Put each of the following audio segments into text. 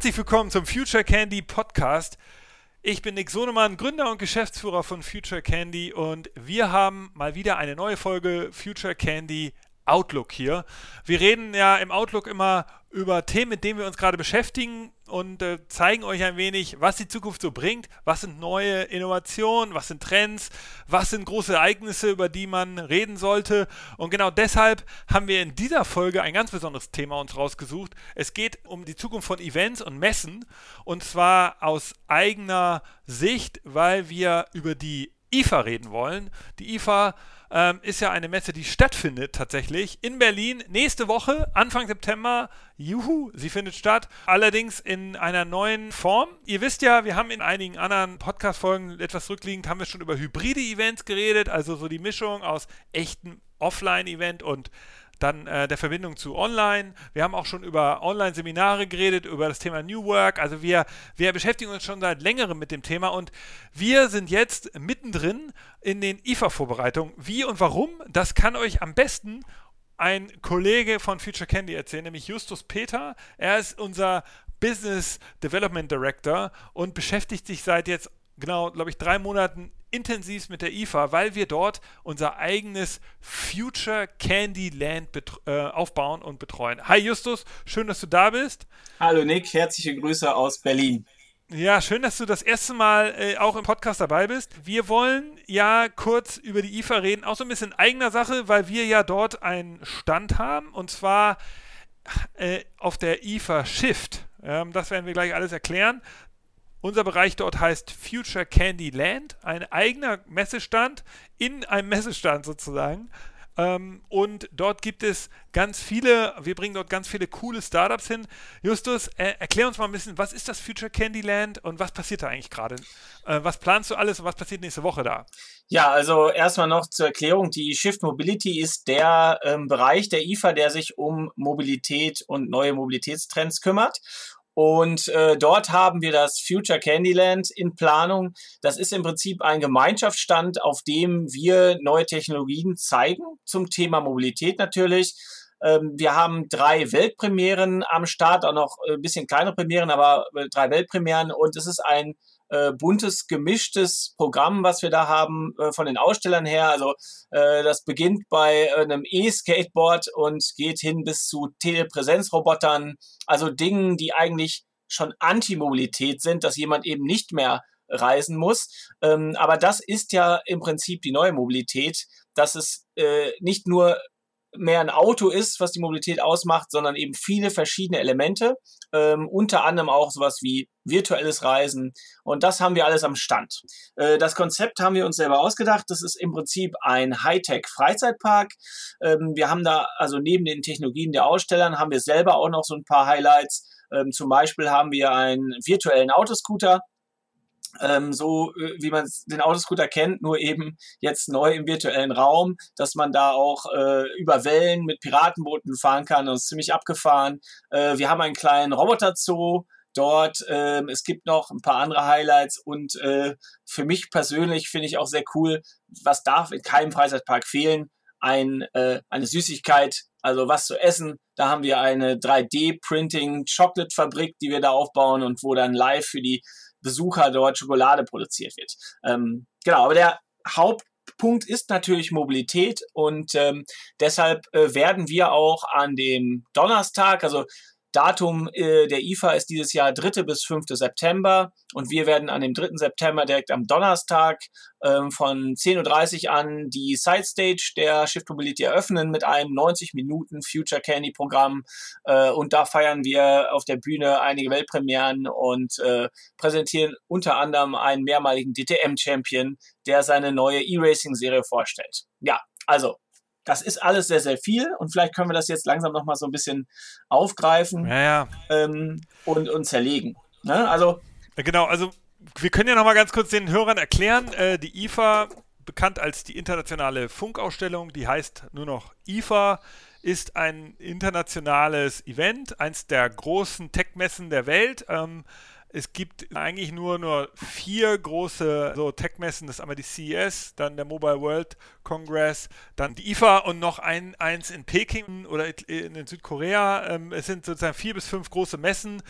herzlich willkommen zum Future Candy Podcast. Ich bin Nick Sonemann, Gründer und Geschäftsführer von Future Candy und wir haben mal wieder eine neue Folge Future Candy Outlook hier. Wir reden ja im Outlook immer über Themen, mit denen wir uns gerade beschäftigen und äh, zeigen euch ein wenig, was die Zukunft so bringt, was sind neue Innovationen, was sind Trends, was sind große Ereignisse, über die man reden sollte. Und genau deshalb haben wir in dieser Folge ein ganz besonderes Thema uns rausgesucht. Es geht um die Zukunft von Events und Messen und zwar aus eigener Sicht, weil wir über die IFA reden wollen. Die IFA ähm, ist ja eine Messe, die stattfindet tatsächlich in Berlin nächste Woche, Anfang September. Juhu, sie findet statt. Allerdings in einer neuen Form. Ihr wisst ja, wir haben in einigen anderen Podcast-Folgen etwas rückliegend, haben wir schon über hybride Events geredet, also so die Mischung aus echten Offline-Event und dann äh, der Verbindung zu Online. Wir haben auch schon über Online-Seminare geredet, über das Thema New Work. Also wir, wir beschäftigen uns schon seit längerem mit dem Thema und wir sind jetzt mittendrin in den IFA-Vorbereitungen. Wie und warum, das kann euch am besten ein Kollege von Future Candy erzählen, nämlich Justus Peter. Er ist unser Business Development Director und beschäftigt sich seit jetzt genau, glaube ich, drei Monaten intensiv mit der IFA, weil wir dort unser eigenes Future Candy Land äh, aufbauen und betreuen. Hi Justus, schön, dass du da bist. Hallo Nick, herzliche Grüße aus Berlin. Ja, schön, dass du das erste Mal äh, auch im Podcast dabei bist. Wir wollen ja kurz über die IFA reden, auch so ein bisschen eigener Sache, weil wir ja dort einen Stand haben und zwar äh, auf der IFA Shift. Ähm, das werden wir gleich alles erklären. Unser Bereich dort heißt Future Candy Land, ein eigener Messestand in einem Messestand sozusagen. Ähm, und dort gibt es ganz viele, wir bringen dort ganz viele coole Startups hin. Justus, äh, erklär uns mal ein bisschen, was ist das Future Candy Land und was passiert da eigentlich gerade? Äh, was planst du alles und was passiert nächste Woche da? Ja, also erstmal noch zur Erklärung, die Shift Mobility ist der ähm, Bereich der IFA, der sich um Mobilität und neue Mobilitätstrends kümmert. Und äh, dort haben wir das Future Candyland in Planung. Das ist im Prinzip ein Gemeinschaftsstand, auf dem wir neue Technologien zeigen zum Thema Mobilität natürlich. Ähm, wir haben drei Weltpremieren am Start, auch noch ein bisschen kleinere Premieren, aber äh, drei Weltpremieren. Und es ist ein äh, buntes, gemischtes Programm, was wir da haben äh, von den Ausstellern her. Also äh, das beginnt bei einem E-Skateboard und geht hin bis zu Telepräsenzrobotern, also Dingen, die eigentlich schon Antimobilität sind, dass jemand eben nicht mehr reisen muss. Ähm, aber das ist ja im Prinzip die neue Mobilität, dass es äh, nicht nur mehr ein Auto ist, was die Mobilität ausmacht, sondern eben viele verschiedene Elemente, ähm, unter anderem auch sowas wie virtuelles Reisen und das haben wir alles am Stand. Äh, das Konzept haben wir uns selber ausgedacht. Das ist im Prinzip ein Hightech-Freizeitpark. Ähm, wir haben da also neben den Technologien der Ausstellern haben wir selber auch noch so ein paar Highlights. Ähm, zum Beispiel haben wir einen virtuellen Autoscooter, ähm, so äh, wie man den Autoscooter kennt, nur eben jetzt neu im virtuellen Raum, dass man da auch äh, über Wellen mit Piratenbooten fahren kann. Das ist ziemlich abgefahren. Äh, wir haben einen kleinen Roboter-Zoo dort. Ähm, es gibt noch ein paar andere Highlights und äh, für mich persönlich finde ich auch sehr cool, was darf in keinem Freizeitpark fehlen, ein, äh, eine Süßigkeit, also was zu essen. Da haben wir eine 3D-Printing-Chocolate-Fabrik, die wir da aufbauen und wo dann live für die Besucher dort Schokolade produziert wird. Ähm, genau, aber der Hauptpunkt ist natürlich Mobilität und ähm, deshalb äh, werden wir auch an dem Donnerstag, also Datum äh, der IFA ist dieses Jahr 3. bis 5. September und wir werden an dem 3. September direkt am Donnerstag ähm, von 10.30 Uhr an die Side Stage der Shift Mobility eröffnen mit einem 90 Minuten Future Candy Programm äh, und da feiern wir auf der Bühne einige Weltpremieren und äh, präsentieren unter anderem einen mehrmaligen DTM Champion, der seine neue E-Racing Serie vorstellt. Ja, also das ist alles sehr, sehr viel und vielleicht können wir das jetzt langsam nochmal so ein bisschen aufgreifen ja, ja. Ähm, und, und zerlegen. Ne? Also, genau, also wir können ja nochmal ganz kurz den Hörern erklären, äh, die IFA, bekannt als die internationale Funkausstellung, die heißt nur noch IFA, ist ein internationales Event, eins der großen Tech-Messen der Welt. Ähm, es gibt eigentlich nur, nur vier große so Tech-Messen. Das ist einmal die CES, dann der Mobile World Congress, dann die IFA und noch ein, eins in Peking oder in Südkorea. Ähm, es sind sozusagen vier bis fünf große Messen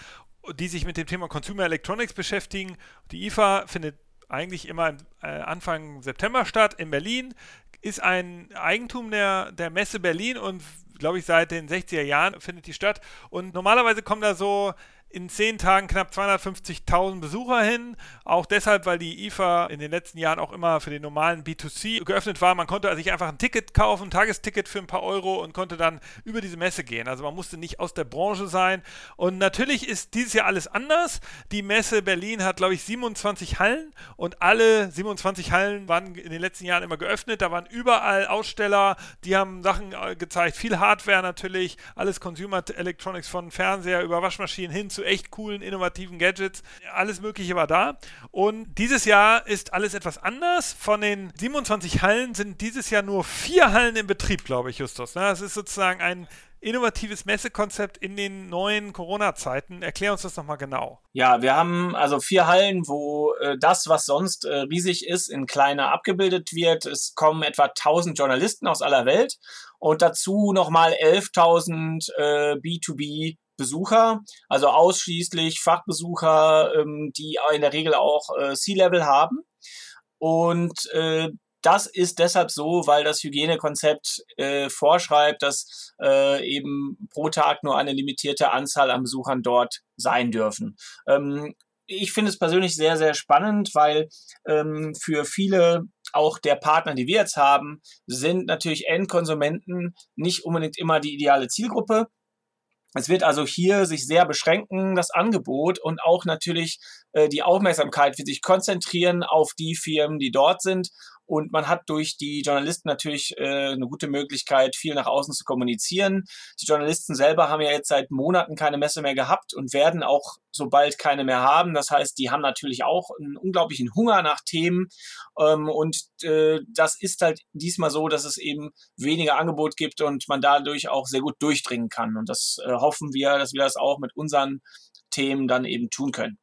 die sich mit dem Thema Consumer Electronics beschäftigen. Die IFA findet eigentlich immer äh, Anfang September statt in Berlin, ist ein Eigentum der, der Messe Berlin und glaube ich seit den 60er Jahren findet die statt. Und normalerweise kommen da so in zehn Tagen knapp 250.000 Besucher hin. Auch deshalb, weil die IFA in den letzten Jahren auch immer für den normalen B2C geöffnet war. Man konnte sich einfach ein Ticket kaufen, ein Tagesticket für ein paar Euro und konnte dann über diese Messe gehen. Also man musste nicht aus der Branche sein. Und natürlich ist dieses Jahr alles anders. Die Messe Berlin hat, glaube ich, 27 Hallen und alle 27 Hallen waren in den letzten Jahren immer geöffnet. Da waren überall Aussteller, die haben Sachen äh, gezeigt, viel Hardware natürlich, alles Consumer Electronics von Fernseher über Waschmaschinen hin zu zu echt coolen, innovativen Gadgets. Alles Mögliche war da. Und dieses Jahr ist alles etwas anders. Von den 27 Hallen sind dieses Jahr nur vier Hallen in Betrieb, glaube ich, Justus. Ne? Das ist sozusagen ein innovatives Messekonzept in den neuen Corona-Zeiten. Erklär uns das nochmal genau. Ja, wir haben also vier Hallen, wo äh, das, was sonst äh, riesig ist, in kleiner abgebildet wird. Es kommen etwa 1000 Journalisten aus aller Welt und dazu nochmal 11.000 äh, B2B Besucher, also ausschließlich Fachbesucher, ähm, die in der Regel auch äh, C-Level haben. Und äh, das ist deshalb so, weil das Hygienekonzept äh, vorschreibt, dass äh, eben pro Tag nur eine limitierte Anzahl an Besuchern dort sein dürfen. Ähm, ich finde es persönlich sehr, sehr spannend, weil ähm, für viele auch der Partner, die wir jetzt haben, sind natürlich Endkonsumenten nicht unbedingt immer die ideale Zielgruppe. Es wird also hier sich sehr beschränken, das Angebot und auch natürlich äh, die Aufmerksamkeit wird sich konzentrieren auf die Firmen, die dort sind und man hat durch die Journalisten natürlich äh, eine gute Möglichkeit, viel nach außen zu kommunizieren. Die Journalisten selber haben ja jetzt seit Monaten keine Messe mehr gehabt und werden auch sobald keine mehr haben. Das heißt, die haben natürlich auch einen unglaublichen Hunger nach Themen. Ähm, und äh, das ist halt diesmal so, dass es eben weniger Angebot gibt und man dadurch auch sehr gut durchdringen kann. Und das äh, hoffen wir, dass wir das auch mit unseren Themen dann eben tun können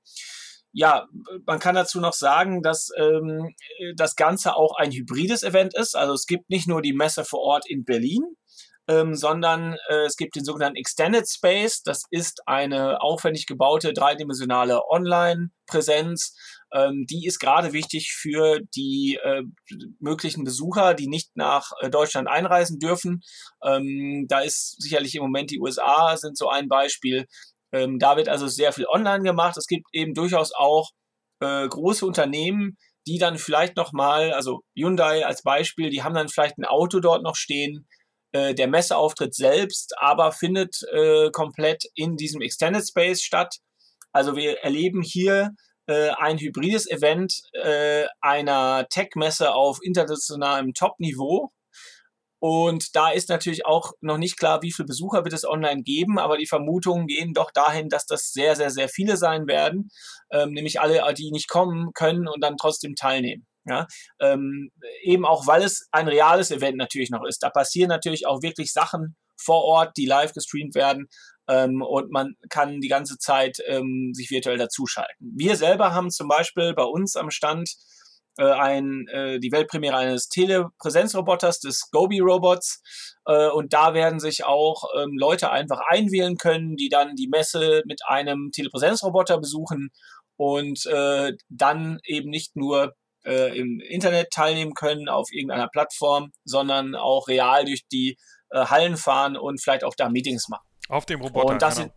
ja, man kann dazu noch sagen, dass ähm, das Ganze auch ein hybrides Event ist. Also es gibt nicht nur die Messe vor Ort in Berlin, ähm, sondern äh, es gibt den sogenannten Extended Space. Das ist eine aufwendig gebaute dreidimensionale Online-Präsenz. Ähm, die ist gerade wichtig für die äh, möglichen Besucher, die nicht nach äh, Deutschland einreisen dürfen. Ähm, da ist sicherlich im Moment die USA sind so ein Beispiel. Ähm, da wird also sehr viel online gemacht. Es gibt eben durchaus auch äh, große Unternehmen, die dann vielleicht nochmal, also Hyundai als Beispiel, die haben dann vielleicht ein Auto dort noch stehen. Äh, der Messeauftritt selbst aber findet äh, komplett in diesem Extended Space statt. Also wir erleben hier äh, ein hybrides Event äh, einer Tech-Messe auf internationalem Top-Niveau und da ist natürlich auch noch nicht klar, wie viele Besucher wird es online geben, aber die Vermutungen gehen doch dahin, dass das sehr, sehr, sehr viele sein werden, ähm, nämlich alle, die nicht kommen können und dann trotzdem teilnehmen. Ja, ähm, eben auch, weil es ein reales Event natürlich noch ist. Da passieren natürlich auch wirklich Sachen vor Ort, die live gestreamt werden ähm, und man kann die ganze Zeit ähm, sich virtuell dazuschalten. Wir selber haben zum Beispiel bei uns am Stand äh, ein, äh, die Weltpremiere eines Telepräsenzroboters, des Gobi-Robots. Äh, und da werden sich auch ähm, Leute einfach einwählen können, die dann die Messe mit einem Telepräsenzroboter besuchen und äh, dann eben nicht nur äh, im Internet teilnehmen können auf irgendeiner Plattform, sondern auch real durch die äh, Hallen fahren und vielleicht auch da Meetings machen. Auf dem Roboter. Und das genau. sind,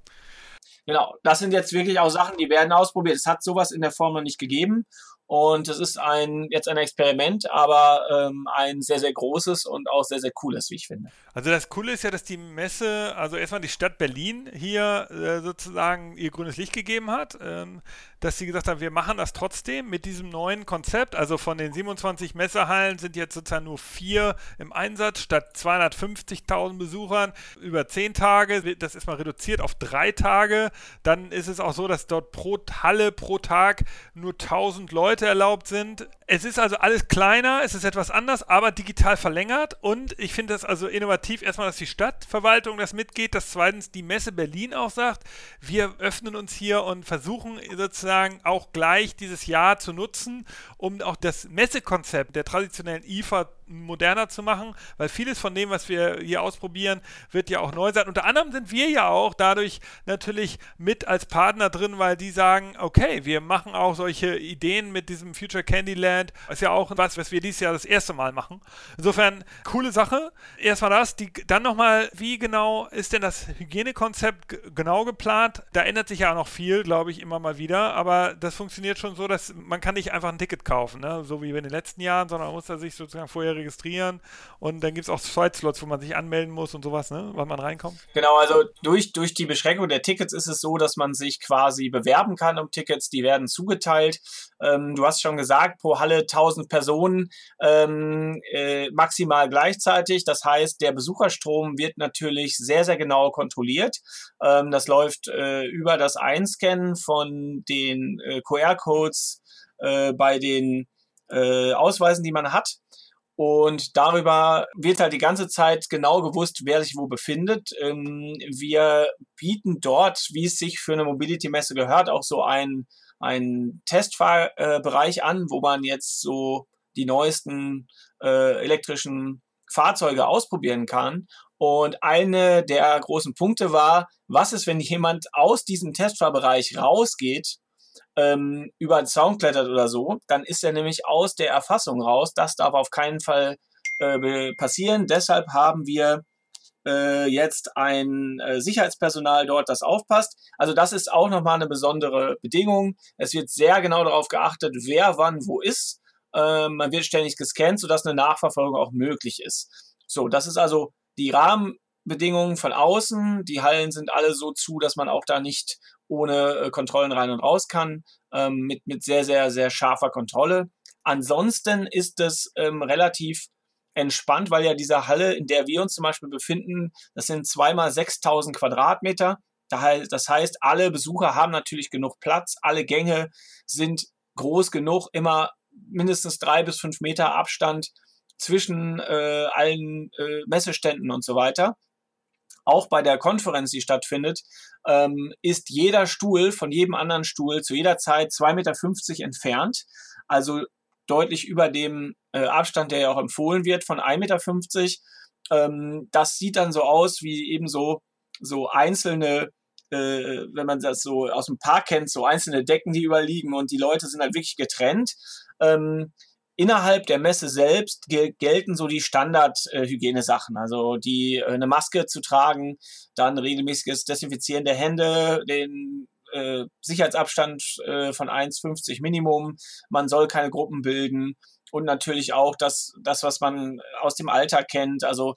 genau, das sind jetzt wirklich auch Sachen, die werden ausprobiert. Es hat sowas in der Form noch nicht gegeben. Und es ist ein, jetzt ein Experiment, aber ähm, ein sehr, sehr großes und auch sehr, sehr cooles, wie ich finde. Also das Coole ist ja, dass die Messe, also erstmal die Stadt Berlin hier äh, sozusagen ihr grünes Licht gegeben hat, ähm, dass sie gesagt haben, wir machen das trotzdem mit diesem neuen Konzept. Also von den 27 Messehallen sind jetzt sozusagen nur vier im Einsatz, statt 250.000 Besuchern über zehn Tage. Das ist mal reduziert auf drei Tage. Dann ist es auch so, dass dort pro Halle pro Tag nur 1000 Leute erlaubt sind. Es ist also alles kleiner, es ist etwas anders, aber digital verlängert. Und ich finde das also innovativ, erstmal, dass die Stadtverwaltung das mitgeht, dass zweitens die Messe Berlin auch sagt, wir öffnen uns hier und versuchen sozusagen auch gleich dieses Jahr zu nutzen, um auch das Messekonzept der traditionellen IFA moderner zu machen, weil vieles von dem, was wir hier ausprobieren, wird ja auch neu sein. Unter anderem sind wir ja auch dadurch natürlich mit als Partner drin, weil die sagen, okay, wir machen auch solche Ideen mit diesem Future Candyland. Ist ja auch was, was wir dieses Jahr das erste Mal machen. Insofern, coole Sache. Erstmal das. Die, dann nochmal, wie genau ist denn das Hygienekonzept genau geplant? Da ändert sich ja auch noch viel, glaube ich, immer mal wieder. Aber das funktioniert schon so, dass man kann nicht einfach ein Ticket kaufen, ne? so wie in den letzten Jahren, sondern man muss da sich sozusagen vorher registrieren und dann gibt es auch Zeitslots, wo man sich anmelden muss und sowas, ne? wann man reinkommt. Genau, also durch, durch die Beschränkung der Tickets ist es so, dass man sich quasi bewerben kann um Tickets, die werden zugeteilt. Ähm, du hast schon gesagt, pro Halle 1000 Personen ähm, äh, maximal gleichzeitig. Das heißt, der Besucherstrom wird natürlich sehr, sehr genau kontrolliert. Ähm, das läuft äh, über das Einscannen von den äh, QR-Codes äh, bei den äh, Ausweisen, die man hat. Und darüber wird halt die ganze Zeit genau gewusst, wer sich wo befindet. Ähm, wir bieten dort, wie es sich für eine Mobility-Messe gehört, auch so einen, einen Testfahrbereich an, wo man jetzt so die neuesten äh, elektrischen Fahrzeuge ausprobieren kann. Und eine der großen Punkte war, was ist, wenn jemand aus diesem Testfahrbereich rausgeht ähm, über den Zaun klettert oder so, dann ist er nämlich aus der Erfassung raus. Das darf auf keinen Fall äh, passieren. Deshalb haben wir äh, jetzt ein äh, Sicherheitspersonal dort, das aufpasst. Also das ist auch nochmal eine besondere Bedingung. Es wird sehr genau darauf geachtet, wer wann wo ist. Ähm, man wird ständig gescannt, sodass eine Nachverfolgung auch möglich ist. So, das ist also die Rahmenbedingungen von außen. Die Hallen sind alle so zu, dass man auch da nicht ohne äh, Kontrollen rein und raus kann, ähm, mit, mit sehr, sehr, sehr scharfer Kontrolle. Ansonsten ist es ähm, relativ entspannt, weil ja diese Halle, in der wir uns zum Beispiel befinden, das sind zweimal 6000 Quadratmeter. Das heißt, alle Besucher haben natürlich genug Platz, alle Gänge sind groß genug, immer mindestens drei bis fünf Meter Abstand zwischen äh, allen äh, Messeständen und so weiter auch bei der Konferenz, die stattfindet, ähm, ist jeder Stuhl von jedem anderen Stuhl zu jeder Zeit 2,50 Meter entfernt. Also deutlich über dem äh, Abstand, der ja auch empfohlen wird, von 1,50 Meter. Ähm, das sieht dann so aus wie eben so, so einzelne äh, wenn man das so aus dem Park kennt, so einzelne Decken, die überliegen und die Leute sind halt wirklich getrennt. Ähm, Innerhalb der Messe selbst gel gelten so die Standard-Hygienesachen, äh, also die äh, eine Maske zu tragen, dann regelmäßiges Desinfizieren der Hände, den äh, Sicherheitsabstand äh, von 1,50 Minimum, man soll keine Gruppen bilden. Und natürlich auch das, das, was man aus dem Alltag kennt, also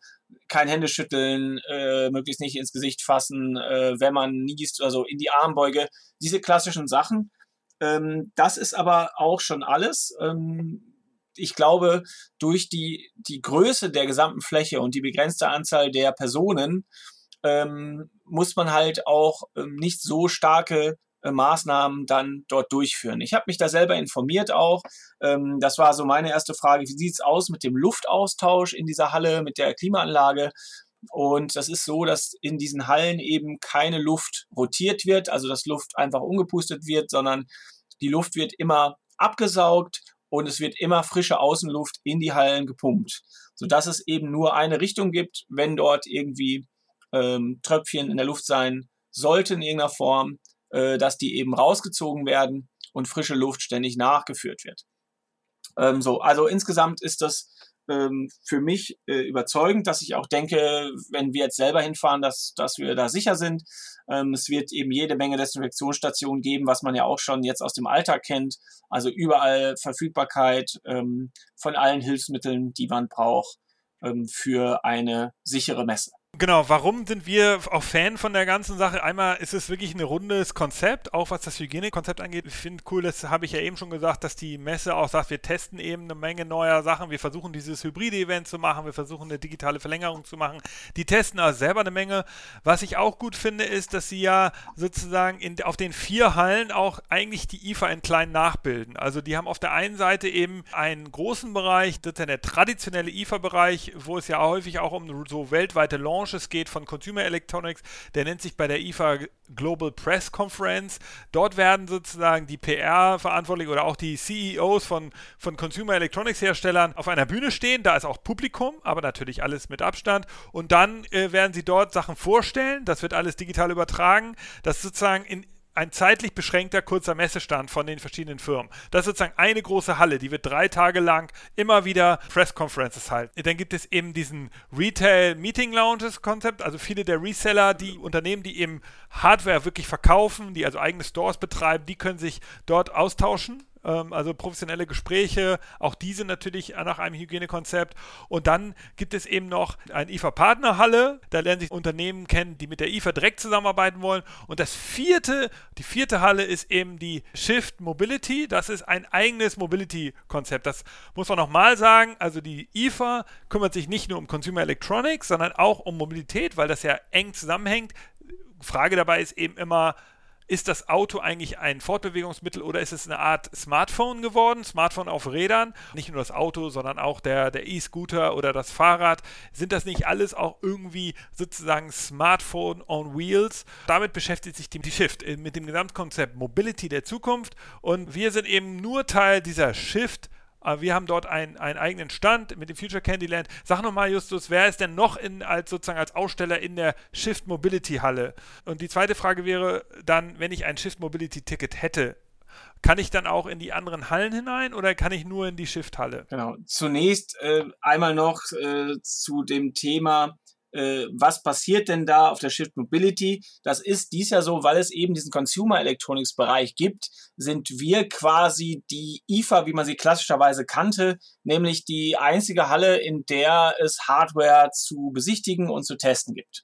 kein Händeschütteln, äh, möglichst nicht ins Gesicht fassen, äh, wenn man niest, also in die Armbeuge, diese klassischen Sachen. Ähm, das ist aber auch schon alles. Ähm, ich glaube, durch die, die Größe der gesamten Fläche und die begrenzte Anzahl der Personen ähm, muss man halt auch ähm, nicht so starke äh, Maßnahmen dann dort durchführen. Ich habe mich da selber informiert auch. Ähm, das war so meine erste Frage. Wie sieht's aus mit dem Luftaustausch in dieser Halle, mit der Klimaanlage? Und das ist so, dass in diesen Hallen eben keine Luft rotiert wird, also dass Luft einfach ungepustet wird, sondern die Luft wird immer abgesaugt und es wird immer frische Außenluft in die Hallen gepumpt, sodass es eben nur eine Richtung gibt, wenn dort irgendwie ähm, Tröpfchen in der Luft sein sollten in irgendeiner Form, äh, dass die eben rausgezogen werden und frische Luft ständig nachgeführt wird. Ähm, so, also insgesamt ist das ähm, für mich äh, überzeugend, dass ich auch denke, wenn wir jetzt selber hinfahren, dass, dass wir da sicher sind. Ähm, es wird eben jede Menge Desinfektionsstationen geben, was man ja auch schon jetzt aus dem Alltag kennt. Also überall Verfügbarkeit ähm, von allen Hilfsmitteln, die man braucht ähm, für eine sichere Messe. Genau, warum sind wir auch Fan von der ganzen Sache? Einmal ist es wirklich ein rundes Konzept, auch was das Hygienekonzept angeht. Ich finde cool, das habe ich ja eben schon gesagt, dass die Messe auch sagt, wir testen eben eine Menge neuer Sachen. Wir versuchen dieses hybride Event zu machen, wir versuchen eine digitale Verlängerung zu machen. Die testen also selber eine Menge. Was ich auch gut finde, ist, dass sie ja sozusagen in, auf den vier Hallen auch eigentlich die IFA in klein nachbilden. Also die haben auf der einen Seite eben einen großen Bereich, das ist ja der traditionelle IFA-Bereich, wo es ja häufig auch um so weltweite Launch Launches geht von Consumer Electronics. Der nennt sich bei der IFA Global Press Conference. Dort werden sozusagen die PR-Verantwortlichen oder auch die CEOs von, von Consumer Electronics Herstellern auf einer Bühne stehen. Da ist auch Publikum, aber natürlich alles mit Abstand. Und dann äh, werden sie dort Sachen vorstellen. Das wird alles digital übertragen. Das ist sozusagen in, ein zeitlich beschränkter kurzer Messestand von den verschiedenen Firmen. Das ist sozusagen eine große Halle, die wird drei Tage lang immer wieder Press Conferences halten. Dann gibt es eben diesen Retail Meeting Lounges Konzept, also viele der Reseller, die Unternehmen, die eben Hardware wirklich verkaufen, die also eigene Stores betreiben, die können sich dort austauschen ähm, also professionelle Gespräche, auch diese natürlich nach einem Hygienekonzept. Und dann gibt es eben noch eine IFA-Partnerhalle, da lernen sich Unternehmen kennen, die mit der IFA direkt zusammenarbeiten wollen. Und das vierte, die vierte Halle ist eben die Shift Mobility. Das ist ein eigenes Mobility-Konzept. Das muss man nochmal sagen. Also die IFA kümmert sich nicht nur um Consumer Electronics, sondern auch um Mobilität, weil das ja eng zusammenhängt. Frage dabei ist eben immer, ist das Auto eigentlich ein Fortbewegungsmittel oder ist es eine Art Smartphone geworden? Smartphone auf Rädern. Nicht nur das Auto, sondern auch der, E-Scooter oder das Fahrrad. Sind das nicht alles auch irgendwie sozusagen Smartphone on Wheels? Damit beschäftigt sich die Shift mit dem Gesamtkonzept Mobility der Zukunft. Und wir sind eben nur Teil dieser Shift wir haben dort einen, einen eigenen Stand mit dem Future Candyland. Sag nochmal, Justus, wer ist denn noch in, als sozusagen als Aussteller in der Shift Mobility Halle? Und die zweite Frage wäre dann, wenn ich ein Shift Mobility Ticket hätte, kann ich dann auch in die anderen Hallen hinein oder kann ich nur in die Shift-Halle? Genau. Zunächst äh, einmal noch äh, zu dem Thema äh, was passiert denn da auf der Shift Mobility? Das ist dies ja so, weil es eben diesen Consumer Electronics Bereich gibt, sind wir quasi die IFA, wie man sie klassischerweise kannte, nämlich die einzige Halle, in der es Hardware zu besichtigen und zu testen gibt.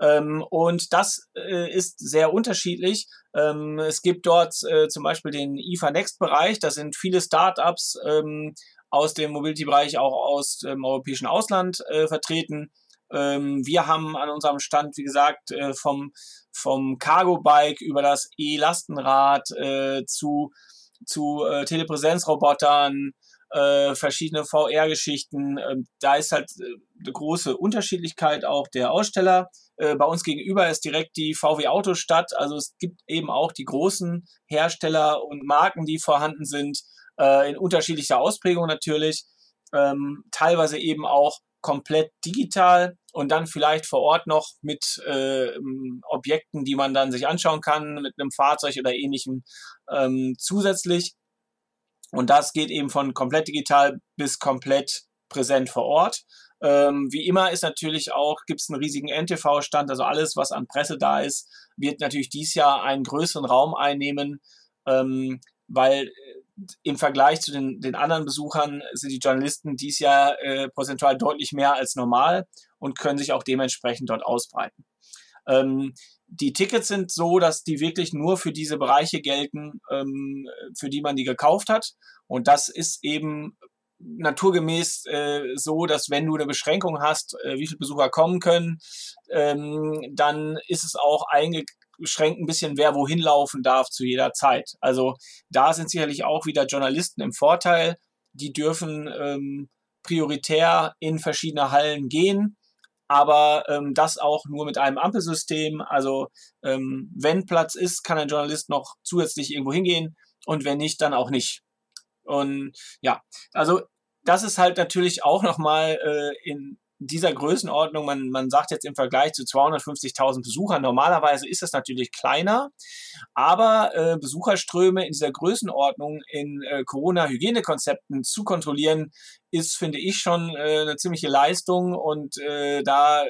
Ähm, und das äh, ist sehr unterschiedlich. Ähm, es gibt dort äh, zum Beispiel den IFA Next Bereich, da sind viele Startups ähm, aus dem Mobility-Bereich auch aus dem europäischen Ausland äh, vertreten. Ähm, wir haben an unserem Stand, wie gesagt, äh, vom, vom Cargo-Bike über das E-Lastenrad äh, zu, zu äh, Telepräsenzrobotern, äh, verschiedene VR-Geschichten. Ähm, da ist halt äh, eine große Unterschiedlichkeit auch der Aussteller. Äh, bei uns gegenüber ist direkt die VW Autostadt. Also es gibt eben auch die großen Hersteller und Marken, die vorhanden sind, äh, in unterschiedlicher Ausprägung natürlich. Ähm, teilweise eben auch komplett digital und dann vielleicht vor Ort noch mit äh, Objekten, die man dann sich anschauen kann, mit einem Fahrzeug oder ähnlichem ähm, zusätzlich. Und das geht eben von komplett digital bis komplett präsent vor Ort. Ähm, wie immer ist natürlich auch, gibt es einen riesigen NTV-Stand, also alles, was an Presse da ist, wird natürlich dieses Jahr einen größeren Raum einnehmen, ähm, weil im Vergleich zu den, den anderen Besuchern sind die Journalisten dies Jahr äh, prozentual deutlich mehr als normal und können sich auch dementsprechend dort ausbreiten. Ähm, die Tickets sind so, dass die wirklich nur für diese Bereiche gelten, ähm, für die man die gekauft hat. Und das ist eben naturgemäß äh, so, dass wenn du eine Beschränkung hast, äh, wie viele Besucher kommen können, ähm, dann ist es auch einge beschränkt ein bisschen, wer wohin laufen darf zu jeder Zeit. Also da sind sicherlich auch wieder Journalisten im Vorteil. Die dürfen ähm, prioritär in verschiedene Hallen gehen, aber ähm, das auch nur mit einem Ampelsystem. Also ähm, wenn Platz ist, kann ein Journalist noch zusätzlich irgendwo hingehen und wenn nicht, dann auch nicht. Und ja, also das ist halt natürlich auch nochmal äh, in dieser Größenordnung, man, man sagt jetzt im Vergleich zu 250.000 Besuchern, normalerweise ist das natürlich kleiner, aber äh, Besucherströme in dieser Größenordnung in äh, Corona-Hygienekonzepten zu kontrollieren, ist, finde ich, schon äh, eine ziemliche Leistung und äh, da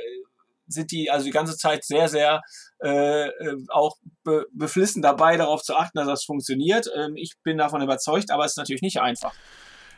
sind die also die ganze Zeit sehr, sehr äh, äh auch be beflissen dabei, darauf zu achten, dass das funktioniert. Ähm, ich bin davon überzeugt, aber es ist natürlich nicht einfach.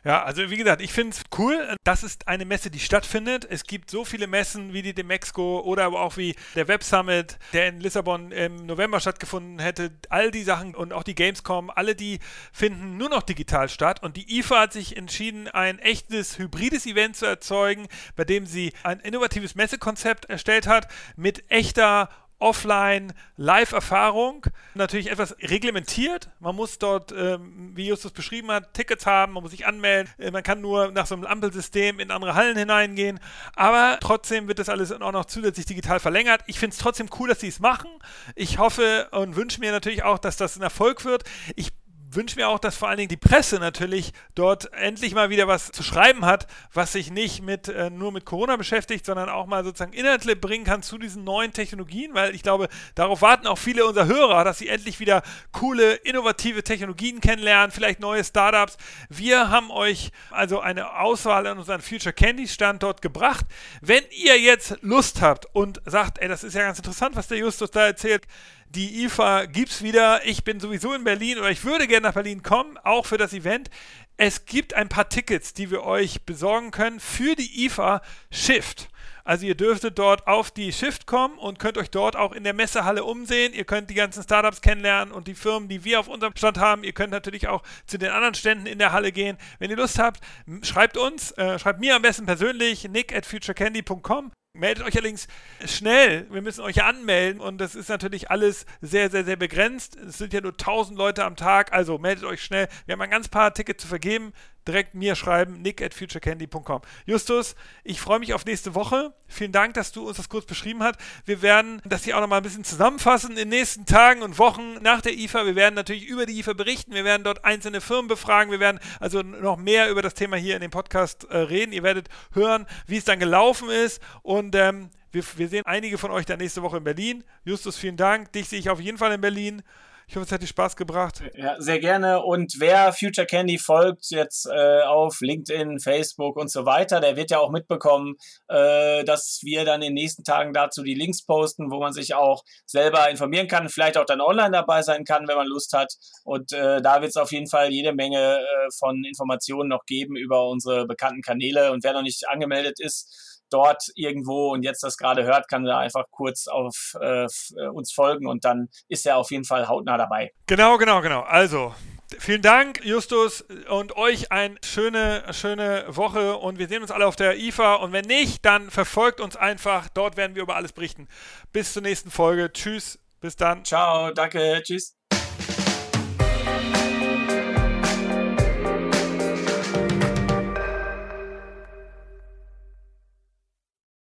Ja, also wie gesagt, ich finde es cool. Das ist eine Messe, die stattfindet. Es gibt so viele Messen wie die Demexco oder aber auch wie der Web Summit, der in Lissabon im November stattgefunden hätte. All die Sachen und auch die Gamescom, alle die finden nur noch digital statt. Und die IFA hat sich entschieden, ein echtes hybrides Event zu erzeugen, bei dem sie ein innovatives Messekonzept erstellt hat mit echter Offline-Live-Erfahrung. Natürlich etwas reglementiert. Man muss dort, ähm, wie Justus beschrieben hat, Tickets haben, man muss sich anmelden. Äh, man kann nur nach so einem Ampelsystem in andere Hallen hineingehen. Aber trotzdem wird das alles auch noch zusätzlich digital verlängert. Ich finde es trotzdem cool, dass sie es machen. Ich hoffe und wünsche mir natürlich auch, dass das ein Erfolg wird. Ich wünsche mir auch, dass vor allen Dingen die Presse natürlich dort endlich mal wieder was zu schreiben hat, was sich nicht mit, äh, nur mit Corona beschäftigt, sondern auch mal sozusagen Inhalte bringen kann zu diesen neuen Technologien, weil ich glaube, darauf warten auch viele unserer Hörer, dass sie endlich wieder coole, innovative Technologien kennenlernen, vielleicht neue Startups. Wir haben euch also eine Auswahl an unseren Future Candy Stand dort gebracht. Wenn ihr jetzt Lust habt und sagt, ey, das ist ja ganz interessant, was der Justus da erzählt, die IFA gibt es wieder. Ich bin sowieso in Berlin oder ich würde gerne nach Berlin kommen, auch für das Event. Es gibt ein paar Tickets, die wir euch besorgen können für die IFA Shift. Also ihr dürftet dort auf die Shift kommen und könnt euch dort auch in der Messehalle umsehen. Ihr könnt die ganzen Startups kennenlernen und die Firmen, die wir auf unserem Stand haben. Ihr könnt natürlich auch zu den anderen Ständen in der Halle gehen. Wenn ihr Lust habt, schreibt uns, äh, schreibt mir am besten persönlich nick at futurecandy.com Meldet euch allerdings schnell. Wir müssen euch anmelden und das ist natürlich alles sehr, sehr, sehr begrenzt. Es sind ja nur 1000 Leute am Tag, also meldet euch schnell. Wir haben ein ganz paar Tickets zu vergeben direkt mir schreiben, nick at futurecandy.com. Justus, ich freue mich auf nächste Woche. Vielen Dank, dass du uns das kurz beschrieben hast. Wir werden das hier auch nochmal ein bisschen zusammenfassen in den nächsten Tagen und Wochen nach der IFA. Wir werden natürlich über die IFA berichten. Wir werden dort einzelne Firmen befragen. Wir werden also noch mehr über das Thema hier in dem Podcast äh, reden. Ihr werdet hören, wie es dann gelaufen ist und ähm, wir, wir sehen einige von euch dann nächste Woche in Berlin. Justus, vielen Dank. Dich sehe ich auf jeden Fall in Berlin. Ich hoffe, es hat dir Spaß gebracht. Ja, sehr gerne. Und wer Future Candy folgt jetzt äh, auf LinkedIn, Facebook und so weiter, der wird ja auch mitbekommen, äh, dass wir dann in den nächsten Tagen dazu die Links posten, wo man sich auch selber informieren kann, vielleicht auch dann online dabei sein kann, wenn man Lust hat. Und äh, da wird es auf jeden Fall jede Menge äh, von Informationen noch geben über unsere bekannten Kanäle. Und wer noch nicht angemeldet ist, dort irgendwo und jetzt das gerade hört, kann da einfach kurz auf äh, äh, uns folgen und dann ist er auf jeden Fall hautnah dabei. Genau, genau, genau. Also, Vielen Dank, Justus, und euch eine schöne, schöne Woche. Und wir sehen uns alle auf der IFA. Und wenn nicht, dann verfolgt uns einfach. Dort werden wir über alles berichten. Bis zur nächsten Folge. Tschüss. Bis dann. Ciao. Danke. Tschüss.